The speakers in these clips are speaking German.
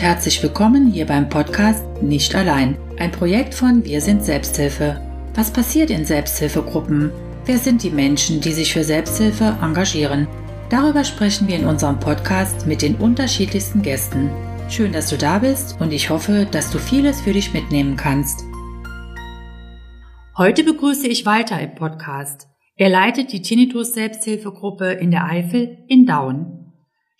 herzlich willkommen hier beim Podcast Nicht allein, ein Projekt von Wir sind Selbsthilfe. Was passiert in Selbsthilfegruppen? Wer sind die Menschen, die sich für Selbsthilfe engagieren? Darüber sprechen wir in unserem Podcast mit den unterschiedlichsten Gästen. Schön, dass du da bist und ich hoffe, dass du vieles für dich mitnehmen kannst. Heute begrüße ich Walter im Podcast. Er leitet die Tinnitus Selbsthilfegruppe in der Eifel in Daun.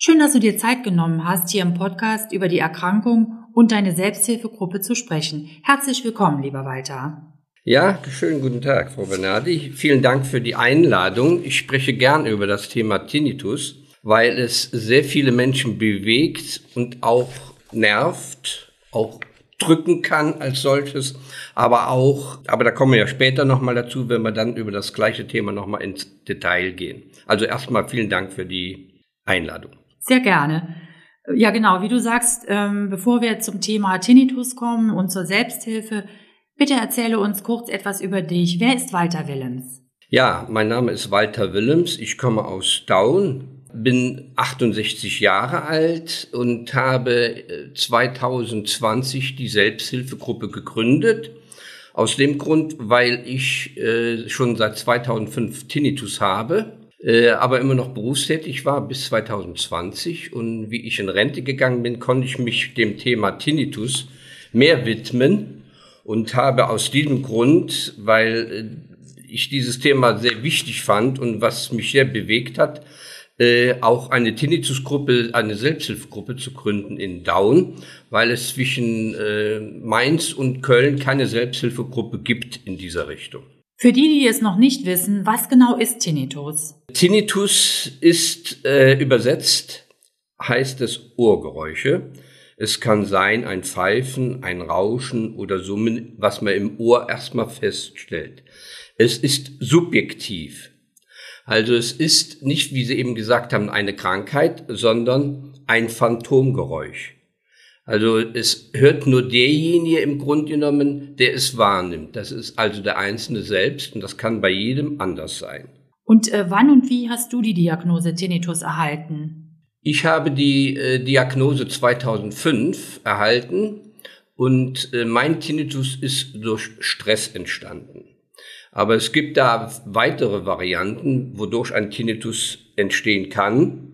Schön, dass du dir Zeit genommen hast, hier im Podcast über die Erkrankung und deine Selbsthilfegruppe zu sprechen. Herzlich willkommen, lieber Walter. Ja, schönen guten Tag, Frau Bernardi. Vielen Dank für die Einladung. Ich spreche gern über das Thema Tinnitus weil es sehr viele Menschen bewegt und auch nervt, auch drücken kann als solches, aber auch, aber da kommen wir ja später nochmal dazu, wenn wir dann über das gleiche Thema nochmal ins Detail gehen. Also erstmal vielen Dank für die Einladung. Sehr gerne. Ja, genau, wie du sagst, ähm, bevor wir zum Thema Tinnitus kommen und zur Selbsthilfe, bitte erzähle uns kurz etwas über dich. Wer ist Walter Willems? Ja, mein Name ist Walter Willems. Ich komme aus Daun, bin 68 Jahre alt und habe 2020 äh, die Selbsthilfegruppe gegründet. Aus dem Grund, weil ich äh, schon seit 2005 Tinnitus habe, äh, aber immer noch berufstätig war bis 2020. Und wie ich in Rente gegangen bin, konnte ich mich dem Thema Tinnitus mehr widmen und habe aus diesem Grund, weil äh, ich dieses Thema sehr wichtig fand und was mich sehr bewegt hat, äh, auch eine Tinnitus-Gruppe, eine Selbsthilfegruppe zu gründen in Daun, weil es zwischen Mainz und Köln keine Selbsthilfegruppe gibt in dieser Richtung. Für die, die es noch nicht wissen, was genau ist Tinnitus? Tinnitus ist äh, übersetzt, heißt es Ohrgeräusche. Es kann sein ein Pfeifen, ein Rauschen oder Summen, was man im Ohr erstmal feststellt. Es ist subjektiv. Also es ist nicht, wie Sie eben gesagt haben, eine Krankheit, sondern ein Phantomgeräusch. Also es hört nur derjenige im Grunde genommen, der es wahrnimmt. Das ist also der Einzelne selbst und das kann bei jedem anders sein. Und äh, wann und wie hast du die Diagnose Tinnitus erhalten? Ich habe die äh, Diagnose 2005 erhalten und äh, mein Tinnitus ist durch Stress entstanden. Aber es gibt da weitere Varianten, wodurch ein Tinnitus entstehen kann.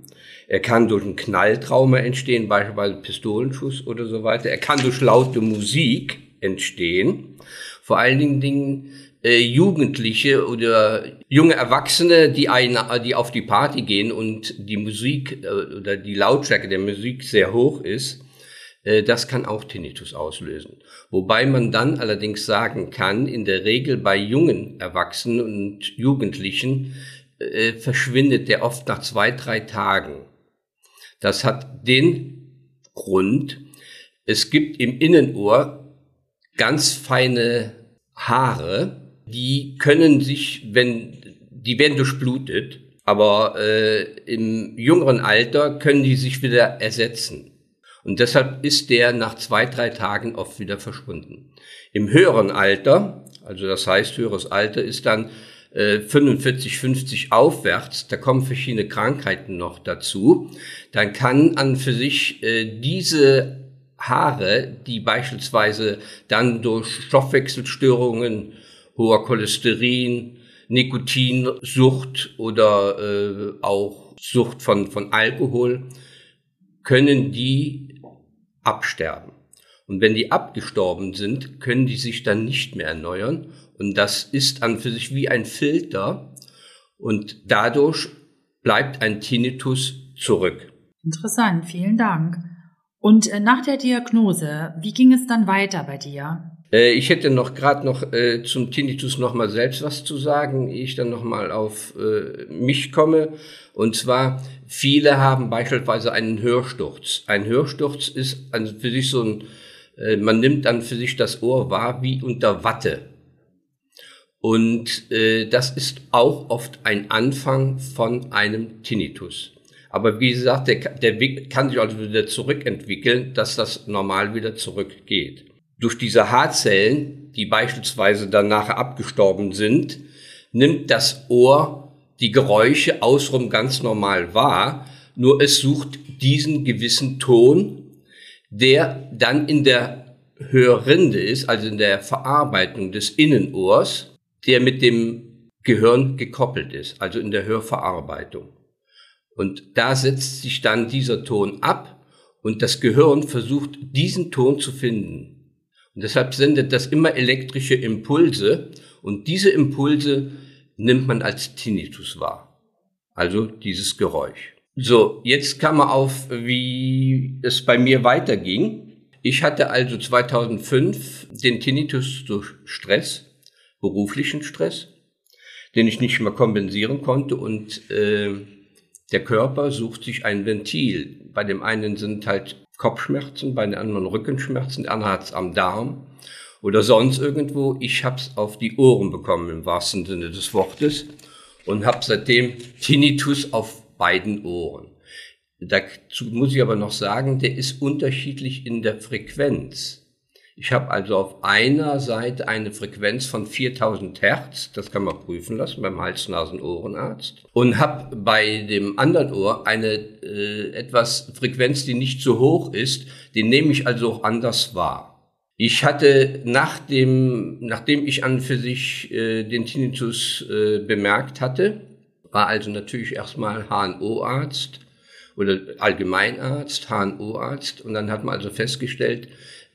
Er kann durch ein Knalltrauma entstehen, beispielsweise Pistolenschuss oder so weiter. Er kann durch laute Musik entstehen. Vor allen Dingen äh, Jugendliche oder junge Erwachsene, die, eine, die auf die Party gehen und die Musik äh, oder die Lautstärke der Musik sehr hoch ist, äh, das kann auch Tinnitus auslösen. Wobei man dann allerdings sagen kann, in der Regel bei jungen Erwachsenen und Jugendlichen äh, verschwindet der oft nach zwei, drei Tagen. Das hat den Grund, es gibt im Innenohr ganz feine Haare, die können sich, wenn, die werden durchblutet, aber äh, im jüngeren Alter können die sich wieder ersetzen. Und deshalb ist der nach zwei, drei Tagen oft wieder verschwunden. Im höheren Alter, also das heißt, höheres Alter ist dann äh, 45, 50 aufwärts, da kommen verschiedene Krankheiten noch dazu, dann kann an für sich äh, diese Haare, die beispielsweise dann durch Stoffwechselstörungen, hoher Cholesterin, Nikotinsucht oder äh, auch Sucht von, von Alkohol, können die absterben. Und wenn die abgestorben sind, können die sich dann nicht mehr erneuern. Und das ist an für sich wie ein Filter. Und dadurch bleibt ein Tinnitus zurück. Interessant, vielen Dank. Und äh, nach der Diagnose, wie ging es dann weiter bei dir? Äh, ich hätte noch gerade noch äh, zum Tinnitus noch mal selbst was zu sagen, ehe ich dann noch mal auf äh, mich komme. Und zwar viele haben beispielsweise einen Hörsturz. Ein Hörsturz ist an für sich so ein, äh, man nimmt dann für sich das Ohr wahr wie unter Watte. Und äh, das ist auch oft ein Anfang von einem Tinnitus. Aber wie gesagt, der, der kann sich also wieder zurückentwickeln, dass das normal wieder zurückgeht durch diese Haarzellen, die beispielsweise dann nachher abgestorben sind, nimmt das Ohr die Geräusche außenrum ganz normal wahr, nur es sucht diesen gewissen Ton, der dann in der Hörrinde ist, also in der Verarbeitung des Innenohrs, der mit dem Gehirn gekoppelt ist, also in der Hörverarbeitung. Und da setzt sich dann dieser Ton ab und das Gehirn versucht, diesen Ton zu finden. Und deshalb sendet das immer elektrische Impulse und diese Impulse nimmt man als Tinnitus wahr. Also dieses Geräusch. So, jetzt kam man auf, wie es bei mir weiterging. Ich hatte also 2005 den Tinnitus durch Stress, beruflichen Stress, den ich nicht mehr kompensieren konnte und äh, der Körper sucht sich ein Ventil. Bei dem einen sind halt Kopfschmerzen, bei den anderen Rückenschmerzen, der andere hat es am Darm oder sonst irgendwo. Ich habe es auf die Ohren bekommen im wahrsten Sinne des Wortes und habe seitdem Tinnitus auf beiden Ohren. Dazu muss ich aber noch sagen, der ist unterschiedlich in der Frequenz. Ich habe also auf einer Seite eine Frequenz von 4000 Hertz, das kann man prüfen lassen beim Hals-Nasen-Ohrenarzt, und habe bei dem anderen Ohr eine äh, etwas Frequenz, die nicht so hoch ist, den nehme ich also auch anders wahr. Ich hatte nach dem, nachdem ich an für sich äh, den Tinnitus äh, bemerkt hatte, war also natürlich erstmal HNO-Arzt oder Allgemeinarzt, HNO-Arzt und dann hat man also festgestellt,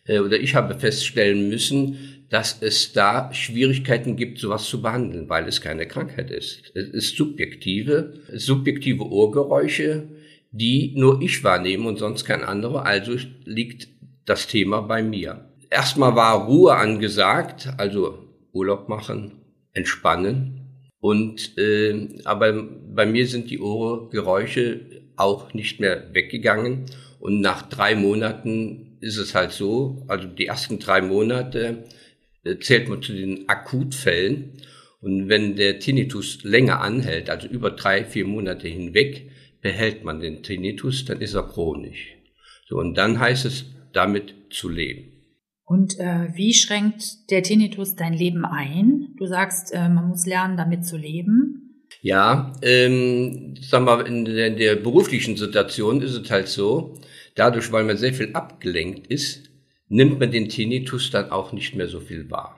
äh, oder ich habe feststellen müssen, dass es da Schwierigkeiten gibt, sowas zu behandeln, weil es keine Krankheit ist. Es ist subjektive, subjektive Ohrgeräusche, die nur ich wahrnehme und sonst kein anderer. Also liegt das Thema bei mir. Erstmal war Ruhe angesagt, also Urlaub machen, entspannen. Und äh, aber bei mir sind die Ohrgeräusche auch nicht mehr weggegangen. Und nach drei Monaten ist es halt so, also die ersten drei Monate äh, zählt man zu den Akutfällen. Und wenn der Tinnitus länger anhält, also über drei, vier Monate hinweg, behält man den Tinnitus, dann ist er chronisch. So, und dann heißt es, damit zu leben. Und äh, wie schränkt der Tinnitus dein Leben ein? Du sagst, äh, man muss lernen, damit zu leben. Ja, ähm, sagen wir, in der, in der beruflichen Situation ist es halt so, dadurch, weil man sehr viel abgelenkt ist, nimmt man den Tinnitus dann auch nicht mehr so viel wahr.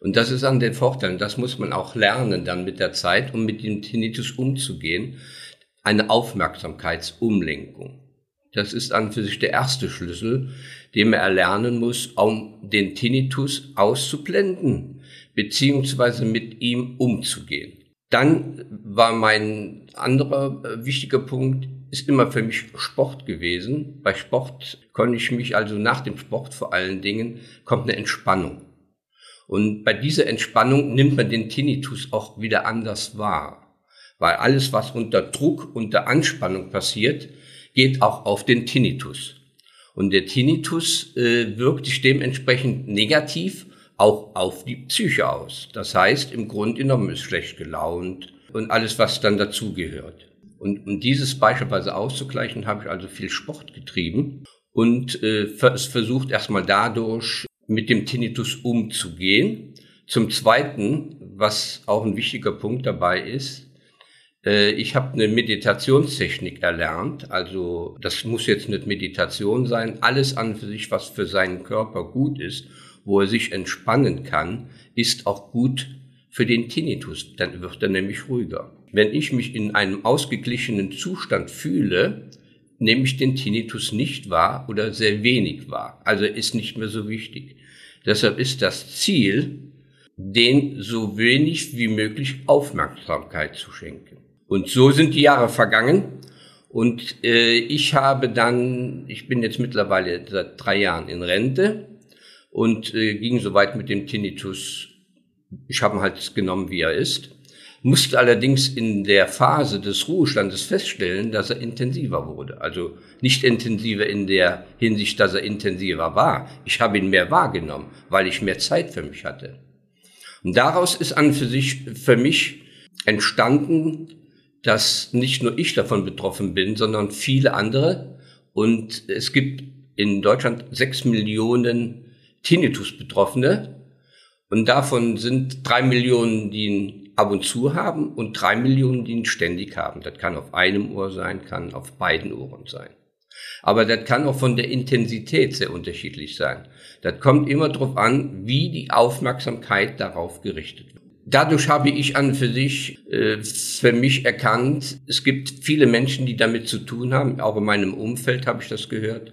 Und das ist an den Vorteilen, das muss man auch lernen dann mit der Zeit, um mit dem Tinnitus umzugehen. Eine Aufmerksamkeitsumlenkung. Das ist an für sich der erste Schlüssel, den man erlernen muss, um den Tinnitus auszublenden, beziehungsweise mit ihm umzugehen. Dann war mein anderer äh, wichtiger Punkt, ist immer für mich Sport gewesen. Bei Sport konnte ich mich also nach dem Sport vor allen Dingen, kommt eine Entspannung. Und bei dieser Entspannung nimmt man den Tinnitus auch wieder anders wahr. Weil alles, was unter Druck, unter Anspannung passiert, geht auch auf den Tinnitus. Und der Tinnitus äh, wirkt sich dementsprechend negativ auch auf die Psyche aus. Das heißt, im Grunde genommen ist schlecht gelaunt und alles, was dann dazugehört. Und um dieses beispielsweise auszugleichen, habe ich also viel Sport getrieben und äh, versucht erstmal dadurch mit dem Tinnitus umzugehen. Zum Zweiten, was auch ein wichtiger Punkt dabei ist, äh, ich habe eine Meditationstechnik erlernt. Also das muss jetzt nicht Meditation sein. Alles an für sich, was für seinen Körper gut ist, wo er sich entspannen kann, ist auch gut für den Tinnitus. Dann wird er nämlich ruhiger. Wenn ich mich in einem ausgeglichenen Zustand fühle, nehme ich den Tinnitus nicht wahr oder sehr wenig wahr. Also ist nicht mehr so wichtig. Deshalb ist das Ziel, den so wenig wie möglich Aufmerksamkeit zu schenken. Und so sind die Jahre vergangen. Und äh, ich habe dann, ich bin jetzt mittlerweile seit drei Jahren in Rente und äh, ging soweit mit dem Tinnitus. Ich habe ihn halt genommen, wie er ist musste allerdings in der Phase des Ruhestandes feststellen, dass er intensiver wurde. Also nicht intensiver in der Hinsicht, dass er intensiver war. Ich habe ihn mehr wahrgenommen, weil ich mehr Zeit für mich hatte. Und daraus ist an für sich, für mich entstanden, dass nicht nur ich davon betroffen bin, sondern viele andere. Und es gibt in Deutschland sechs Millionen Tinnitus-Betroffene. Und davon sind drei Millionen, die ihn ab und zu haben und drei Millionen, die ihn ständig haben. Das kann auf einem Ohr sein, kann auf beiden Ohren sein. Aber das kann auch von der Intensität sehr unterschiedlich sein. Das kommt immer darauf an, wie die Aufmerksamkeit darauf gerichtet wird. Dadurch habe ich an für sich äh, für mich erkannt, es gibt viele Menschen, die damit zu tun haben. Auch in meinem Umfeld habe ich das gehört.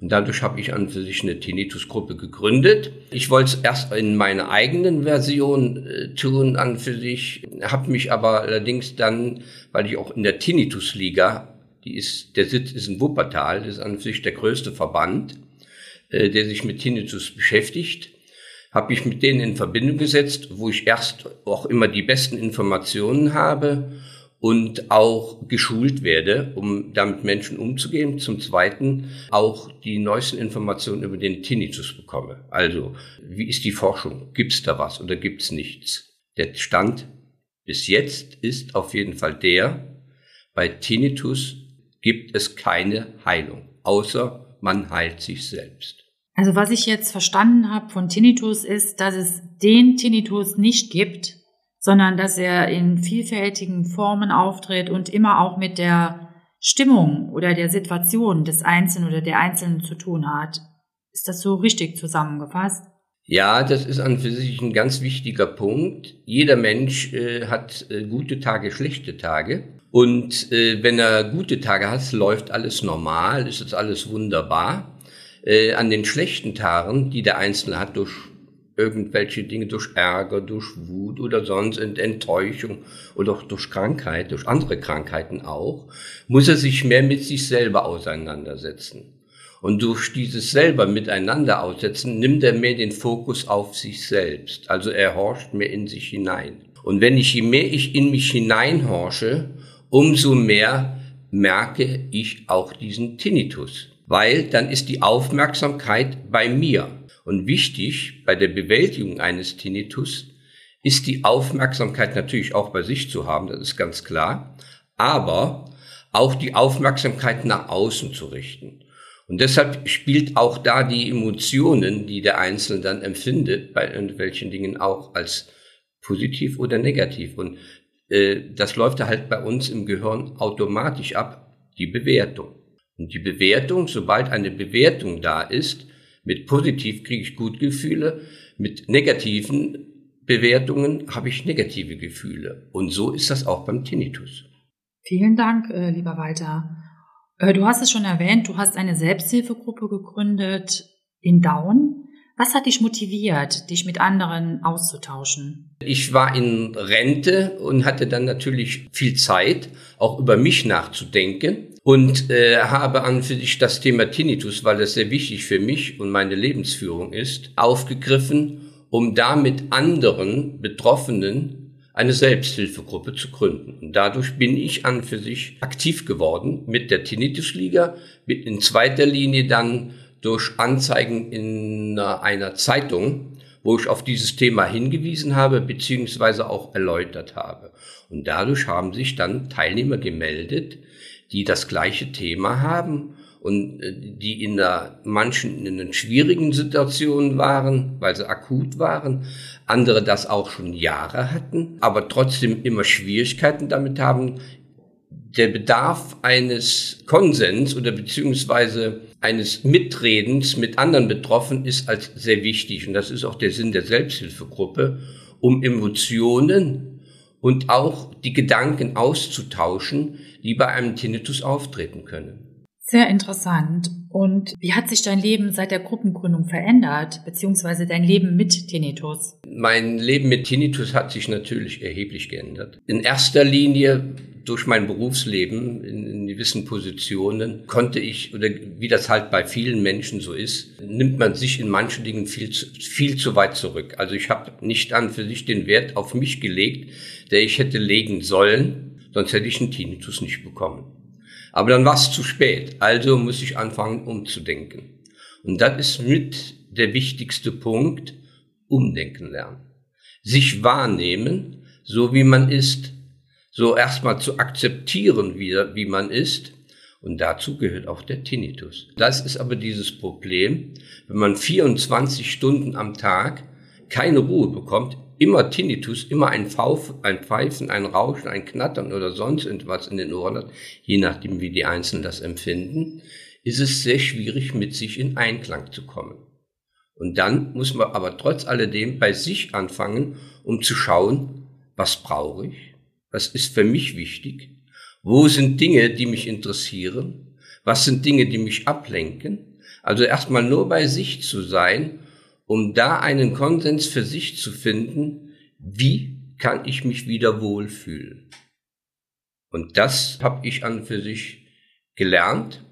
Und dadurch habe ich an für sich eine Tinnitus-Gruppe gegründet. Ich wollte es erst in meiner eigenen Version äh, tun an für sich, habe mich aber allerdings dann, weil ich auch in der Tinnitus-Liga, die ist, der Sitz ist in Wuppertal, das ist an sich der größte Verband, äh, der sich mit Tinnitus beschäftigt, habe ich mit denen in Verbindung gesetzt, wo ich erst auch immer die besten Informationen habe und auch geschult werde, um damit Menschen umzugehen. Zum Zweiten auch die neuesten Informationen über den Tinnitus bekomme. Also, wie ist die Forschung? Gibt es da was oder gibt es nichts? Der Stand bis jetzt ist auf jeden Fall der, bei Tinnitus gibt es keine Heilung, außer man heilt sich selbst. Also was ich jetzt verstanden habe von Tinnitus ist, dass es den Tinnitus nicht gibt, sondern dass er in vielfältigen Formen auftritt und immer auch mit der Stimmung oder der Situation des Einzelnen oder der Einzelnen zu tun hat. Ist das so richtig zusammengefasst? Ja, das ist an für sich ein ganz wichtiger Punkt. Jeder Mensch äh, hat äh, gute Tage, schlechte Tage. Und äh, wenn er gute Tage hat, läuft alles normal, ist es alles wunderbar. Äh, an den schlechten Tagen, die der Einzelne hat durch irgendwelche Dinge durch Ärger, durch Wut oder sonst Enttäuschung oder auch durch Krankheit, durch andere Krankheiten auch, muss er sich mehr mit sich selber auseinandersetzen. Und durch dieses selber miteinander aussetzen, nimmt er mehr den Fokus auf sich selbst. Also er horcht mehr in sich hinein. Und wenn ich, je mehr ich in mich hineinhorche, umso mehr merke ich auch diesen Tinnitus. Weil dann ist die Aufmerksamkeit bei mir. Und wichtig bei der Bewältigung eines Tinnitus ist die Aufmerksamkeit natürlich auch bei sich zu haben, das ist ganz klar, aber auch die Aufmerksamkeit nach außen zu richten. Und deshalb spielt auch da die Emotionen, die der Einzelne dann empfindet, bei irgendwelchen Dingen auch als positiv oder negativ. Und äh, das läuft halt bei uns im Gehirn automatisch ab, die Bewertung. Und die Bewertung, sobald eine Bewertung da ist, mit positiv kriege ich gute Gefühle, mit negativen Bewertungen habe ich negative Gefühle. Und so ist das auch beim Tinnitus. Vielen Dank, äh, lieber Walter. Äh, du hast es schon erwähnt, du hast eine Selbsthilfegruppe gegründet in Daun. Was hat dich motiviert, dich mit anderen auszutauschen? Ich war in Rente und hatte dann natürlich viel Zeit, auch über mich nachzudenken und äh, habe an für sich das Thema Tinnitus, weil es sehr wichtig für mich und meine Lebensführung ist, aufgegriffen, um da mit anderen Betroffenen eine Selbsthilfegruppe zu gründen. Und dadurch bin ich an für sich aktiv geworden mit der Tinnitusliga, mit in zweiter Linie dann durch Anzeigen in einer Zeitung, wo ich auf dieses Thema hingewiesen habe, beziehungsweise auch erläutert habe. Und dadurch haben sich dann Teilnehmer gemeldet, die das gleiche Thema haben und äh, die in der, manchen in einer schwierigen Situation waren, weil sie akut waren, andere das auch schon Jahre hatten, aber trotzdem immer Schwierigkeiten damit haben, der Bedarf eines Konsens oder beziehungsweise eines Mitredens mit anderen Betroffenen ist als sehr wichtig. Und das ist auch der Sinn der Selbsthilfegruppe, um Emotionen und auch die Gedanken auszutauschen, die bei einem Tinnitus auftreten können. Sehr interessant. Und wie hat sich dein Leben seit der Gruppengründung verändert, beziehungsweise dein Leben mit Tinnitus? Mein Leben mit Tinnitus hat sich natürlich erheblich geändert. In erster Linie durch mein Berufsleben in, in gewissen Positionen konnte ich, oder wie das halt bei vielen Menschen so ist, nimmt man sich in manchen Dingen viel zu, viel zu weit zurück. Also ich habe nicht an für sich den Wert auf mich gelegt, der ich hätte legen sollen, sonst hätte ich einen Tinnitus nicht bekommen. Aber dann war es zu spät, also muss ich anfangen umzudenken. Und das ist mit der wichtigste Punkt, umdenken lernen. Sich wahrnehmen, so wie man ist, so erstmal zu akzeptieren, wie, wie man ist. Und dazu gehört auch der Tinnitus. Das ist aber dieses Problem, wenn man 24 Stunden am Tag keine Ruhe bekommt, immer Tinnitus, immer ein, Pfauf, ein Pfeifen, ein Rauschen, ein Knattern oder sonst irgendwas in den Ohren hat, je nachdem, wie die Einzelnen das empfinden, ist es sehr schwierig, mit sich in Einklang zu kommen. Und dann muss man aber trotz alledem bei sich anfangen, um zu schauen, was brauche ich, was ist für mich wichtig, wo sind Dinge, die mich interessieren, was sind Dinge, die mich ablenken. Also erstmal nur bei sich zu sein, um da einen Konsens für sich zu finden, wie kann ich mich wieder wohlfühlen. Und das habe ich an für sich gelernt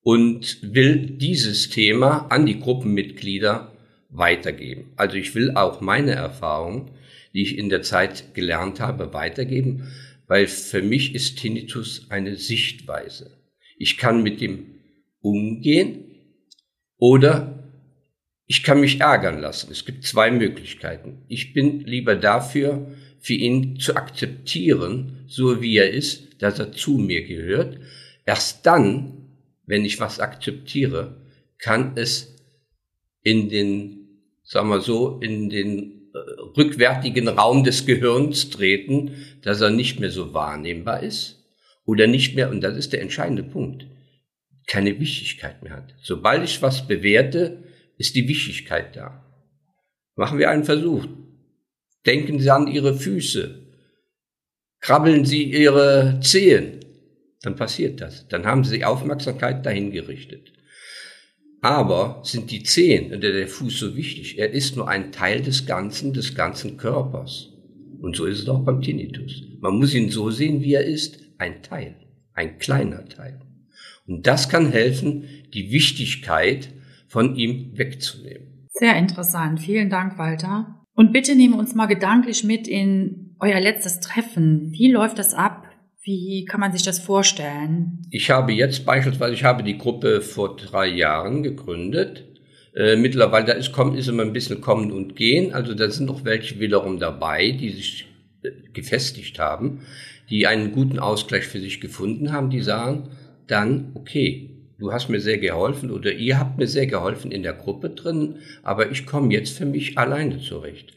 und will dieses Thema an die Gruppenmitglieder weitergeben. Also ich will auch meine Erfahrungen, die ich in der Zeit gelernt habe, weitergeben, weil für mich ist Tinnitus eine Sichtweise. Ich kann mit dem umgehen oder ich kann mich ärgern lassen. Es gibt zwei Möglichkeiten. Ich bin lieber dafür, für ihn zu akzeptieren, so wie er ist, dass er zu mir gehört. Erst dann, wenn ich was akzeptiere, kann es in den, sagen wir so, in den äh, rückwärtigen Raum des Gehirns treten, dass er nicht mehr so wahrnehmbar ist oder nicht mehr, und das ist der entscheidende Punkt, keine Wichtigkeit mehr hat. Sobald ich was bewerte, ist die Wichtigkeit da. Machen wir einen Versuch. Denken Sie an Ihre Füße. Krabbeln Sie Ihre Zehen. Dann passiert das. Dann haben Sie die Aufmerksamkeit dahin gerichtet. Aber sind die Zehen oder der Fuß so wichtig? Er ist nur ein Teil des Ganzen, des ganzen Körpers. Und so ist es auch beim Tinnitus. Man muss ihn so sehen, wie er ist. Ein Teil. Ein kleiner Teil. Und das kann helfen, die Wichtigkeit von ihm wegzunehmen. Sehr interessant. Vielen Dank, Walter. Und bitte nehmen uns mal gedanklich mit in euer letztes Treffen. Wie läuft das ab? Wie kann man sich das vorstellen? Ich habe jetzt beispielsweise, ich habe die Gruppe vor drei Jahren gegründet. Äh, mittlerweile, da ist, kommt, ist immer ein bisschen kommen und gehen. Also da sind noch welche wiederum dabei, die sich äh, gefestigt haben, die einen guten Ausgleich für sich gefunden haben, die sagen dann, okay, du hast mir sehr geholfen oder ihr habt mir sehr geholfen in der Gruppe drin, aber ich komme jetzt für mich alleine zurecht.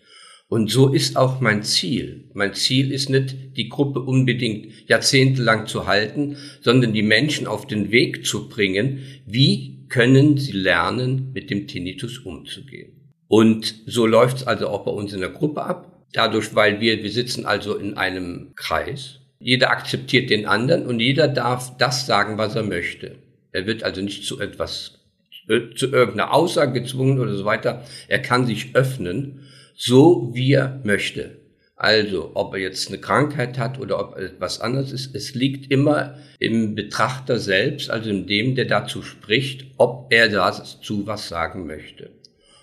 Und so ist auch mein Ziel. Mein Ziel ist nicht, die Gruppe unbedingt jahrzehntelang zu halten, sondern die Menschen auf den Weg zu bringen, wie können sie lernen, mit dem Tinnitus umzugehen. Und so läuft es also auch bei uns in der Gruppe ab. Dadurch, weil wir, wir sitzen also in einem Kreis. Jeder akzeptiert den anderen und jeder darf das sagen, was er möchte. Er wird also nicht zu etwas, zu irgendeiner Aussage gezwungen oder so weiter. Er kann sich öffnen, so wie er möchte. Also, ob er jetzt eine Krankheit hat oder ob etwas anderes ist, es liegt immer im Betrachter selbst, also in dem, der dazu spricht, ob er dazu was sagen möchte.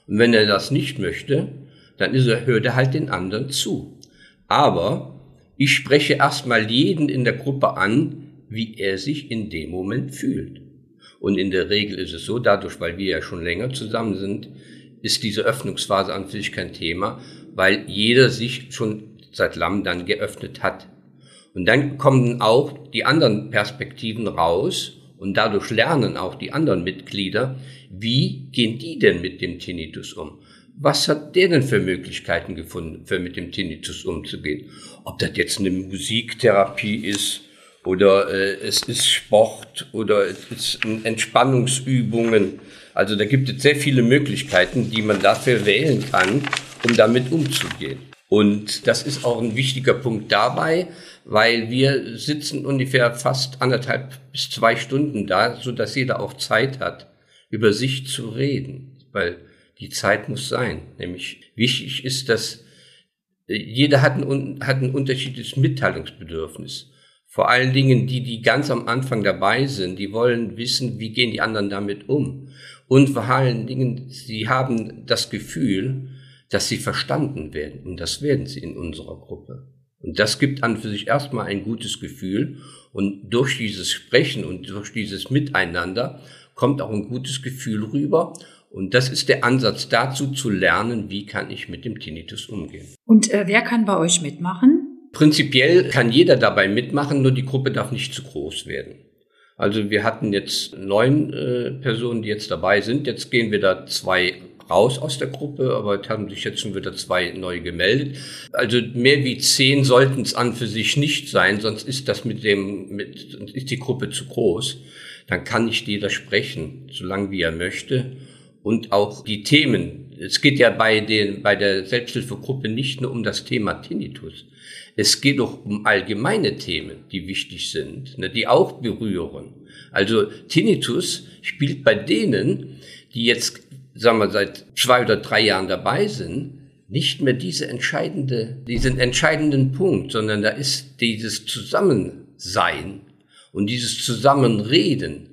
Und wenn er das nicht möchte, dann ist er, hört er halt den anderen zu. Aber ich spreche erstmal jeden in der Gruppe an, wie er sich in dem Moment fühlt. Und in der Regel ist es so, dadurch, weil wir ja schon länger zusammen sind, ist diese Öffnungsphase an sich kein Thema, weil jeder sich schon seit langem dann geöffnet hat. Und dann kommen auch die anderen Perspektiven raus und dadurch lernen auch die anderen Mitglieder, wie gehen die denn mit dem Tinnitus um? Was hat der denn für Möglichkeiten gefunden, für mit dem Tinnitus umzugehen? Ob das jetzt eine Musiktherapie ist, oder äh, es ist Sport oder es ist Entspannungsübungen. Also da gibt es sehr viele Möglichkeiten, die man dafür wählen kann, um damit umzugehen. Und das ist auch ein wichtiger Punkt dabei, weil wir sitzen ungefähr fast anderthalb bis zwei Stunden da, so dass jeder auch Zeit hat, über sich zu reden, weil die Zeit muss sein. Nämlich wichtig ist, dass äh, jeder hat ein, hat ein unterschiedliches Mitteilungsbedürfnis. Vor allen Dingen die, die ganz am Anfang dabei sind, die wollen wissen, wie gehen die anderen damit um. Und vor allen Dingen, sie haben das Gefühl, dass sie verstanden werden. Und das werden sie in unserer Gruppe. Und das gibt an für sich erstmal ein gutes Gefühl. Und durch dieses Sprechen und durch dieses Miteinander kommt auch ein gutes Gefühl rüber. Und das ist der Ansatz dazu, zu lernen, wie kann ich mit dem Tinnitus umgehen. Und äh, wer kann bei euch mitmachen? Prinzipiell kann jeder dabei mitmachen, nur die Gruppe darf nicht zu groß werden. Also wir hatten jetzt neun äh, Personen, die jetzt dabei sind. Jetzt gehen wir da zwei raus aus der Gruppe, aber es haben sich jetzt schon wieder zwei neu gemeldet. Also mehr wie zehn sollten es an für sich nicht sein, sonst ist das mit dem, mit, ist die Gruppe zu groß. Dann kann nicht jeder sprechen, solange wie er möchte. Und auch die Themen. Es geht ja bei den, bei der Selbsthilfegruppe nicht nur um das Thema Tinnitus. Es geht doch um allgemeine Themen, die wichtig sind, ne, die auch berühren. Also Tinnitus spielt bei denen, die jetzt, sagen wir, seit zwei oder drei Jahren dabei sind, nicht mehr diese entscheidende, diesen entscheidenden Punkt, sondern da ist dieses Zusammensein und dieses Zusammenreden,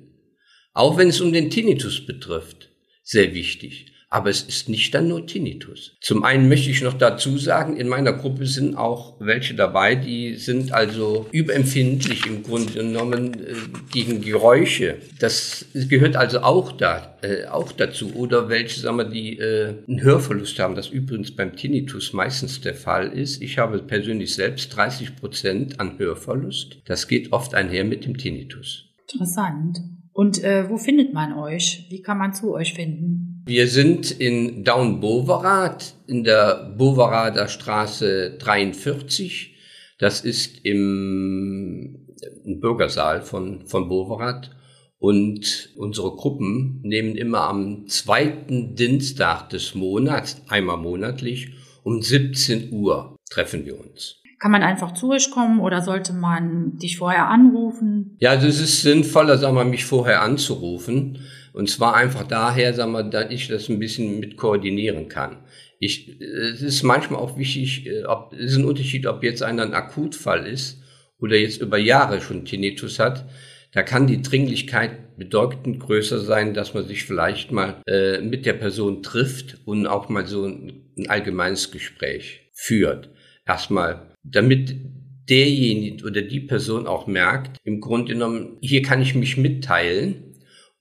auch wenn es um den Tinnitus betrifft, sehr wichtig. Aber es ist nicht dann nur Tinnitus. Zum einen möchte ich noch dazu sagen, in meiner Gruppe sind auch welche dabei, die sind also überempfindlich im Grunde genommen äh, gegen Geräusche. Das gehört also auch da, äh, auch dazu. Oder welche, sagen wir, die äh, einen Hörverlust haben, das übrigens beim Tinnitus meistens der Fall ist. Ich habe persönlich selbst 30 Prozent an Hörverlust. Das geht oft einher mit dem Tinnitus. Interessant. Und äh, wo findet man euch? Wie kann man zu euch finden? Wir sind in Daun-Boverath in der Boverader Straße 43. Das ist im, im Bürgersaal von, von Boverath. Und unsere Gruppen nehmen immer am zweiten Dienstag des Monats, einmal monatlich, um 17 Uhr treffen wir uns. Kann man einfach zu euch kommen oder sollte man dich vorher anrufen? Ja, es ist sinnvoller, sagen wir, mich vorher anzurufen und zwar einfach daher, sagen wir, dass ich das ein bisschen mit koordinieren kann. Ich, es ist manchmal auch wichtig, äh, ob, es ist ein Unterschied, ob jetzt einer ein Akutfall ist oder jetzt über Jahre schon Tinnitus hat. Da kann die Dringlichkeit bedeutend größer sein, dass man sich vielleicht mal äh, mit der Person trifft und auch mal so ein, ein allgemeines Gespräch führt. Erstmal, damit derjenige oder die Person auch merkt, im Grunde genommen, hier kann ich mich mitteilen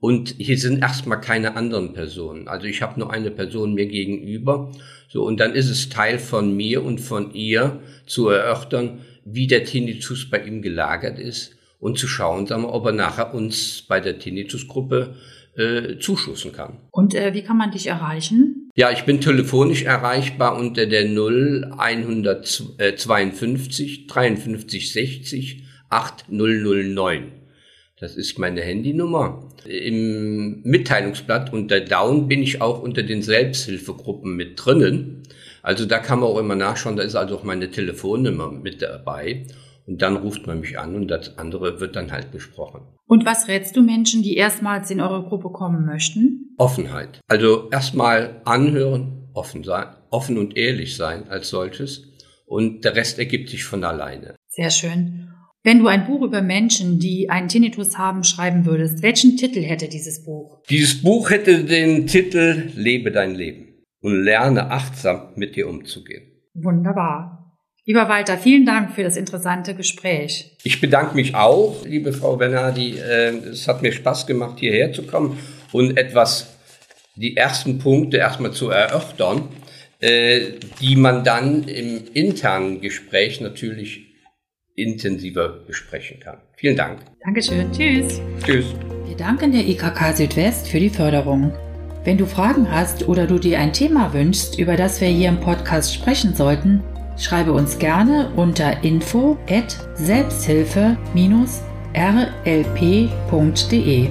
und hier sind erstmal keine anderen Personen. Also ich habe nur eine Person mir gegenüber. So, und dann ist es Teil von mir und von ihr zu erörtern, wie der Tinnitus bei ihm gelagert ist und zu schauen, sagen wir, ob er nachher uns bei der Tinnitus-Gruppe äh, zuschussen kann. Und äh, wie kann man dich erreichen? Ja, ich bin telefonisch erreichbar unter der 0152 53 60 8009. Das ist meine Handynummer. Im Mitteilungsblatt unter Down bin ich auch unter den Selbsthilfegruppen mit drinnen. Also da kann man auch immer nachschauen, da ist also auch meine Telefonnummer mit dabei. Und dann ruft man mich an und das andere wird dann halt besprochen. Und was rätst du Menschen, die erstmals in eure Gruppe kommen möchten? Offenheit. Also erstmal anhören, offen sein, offen und ehrlich sein als solches. Und der Rest ergibt sich von alleine. Sehr schön. Wenn du ein Buch über Menschen, die einen Tinnitus haben, schreiben würdest, welchen Titel hätte dieses Buch? Dieses Buch hätte den Titel Lebe dein Leben und lerne achtsam mit dir umzugehen. Wunderbar. Lieber Walter, vielen Dank für das interessante Gespräch. Ich bedanke mich auch, liebe Frau Bernardi. Äh, es hat mir Spaß gemacht, hierher zu kommen und etwas, die ersten Punkte erstmal zu erörtern, äh, die man dann im internen Gespräch natürlich intensiver besprechen kann. Vielen Dank. Dankeschön. Tschüss. Tschüss. Wir danken der IKK Südwest für die Förderung. Wenn du Fragen hast oder du dir ein Thema wünschst, über das wir hier im Podcast sprechen sollten, schreibe uns gerne unter info at selbsthilfe-rlp.de.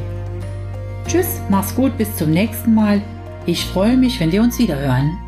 Tschüss, mach's gut, bis zum nächsten Mal. Ich freue mich, wenn wir uns wiederhören.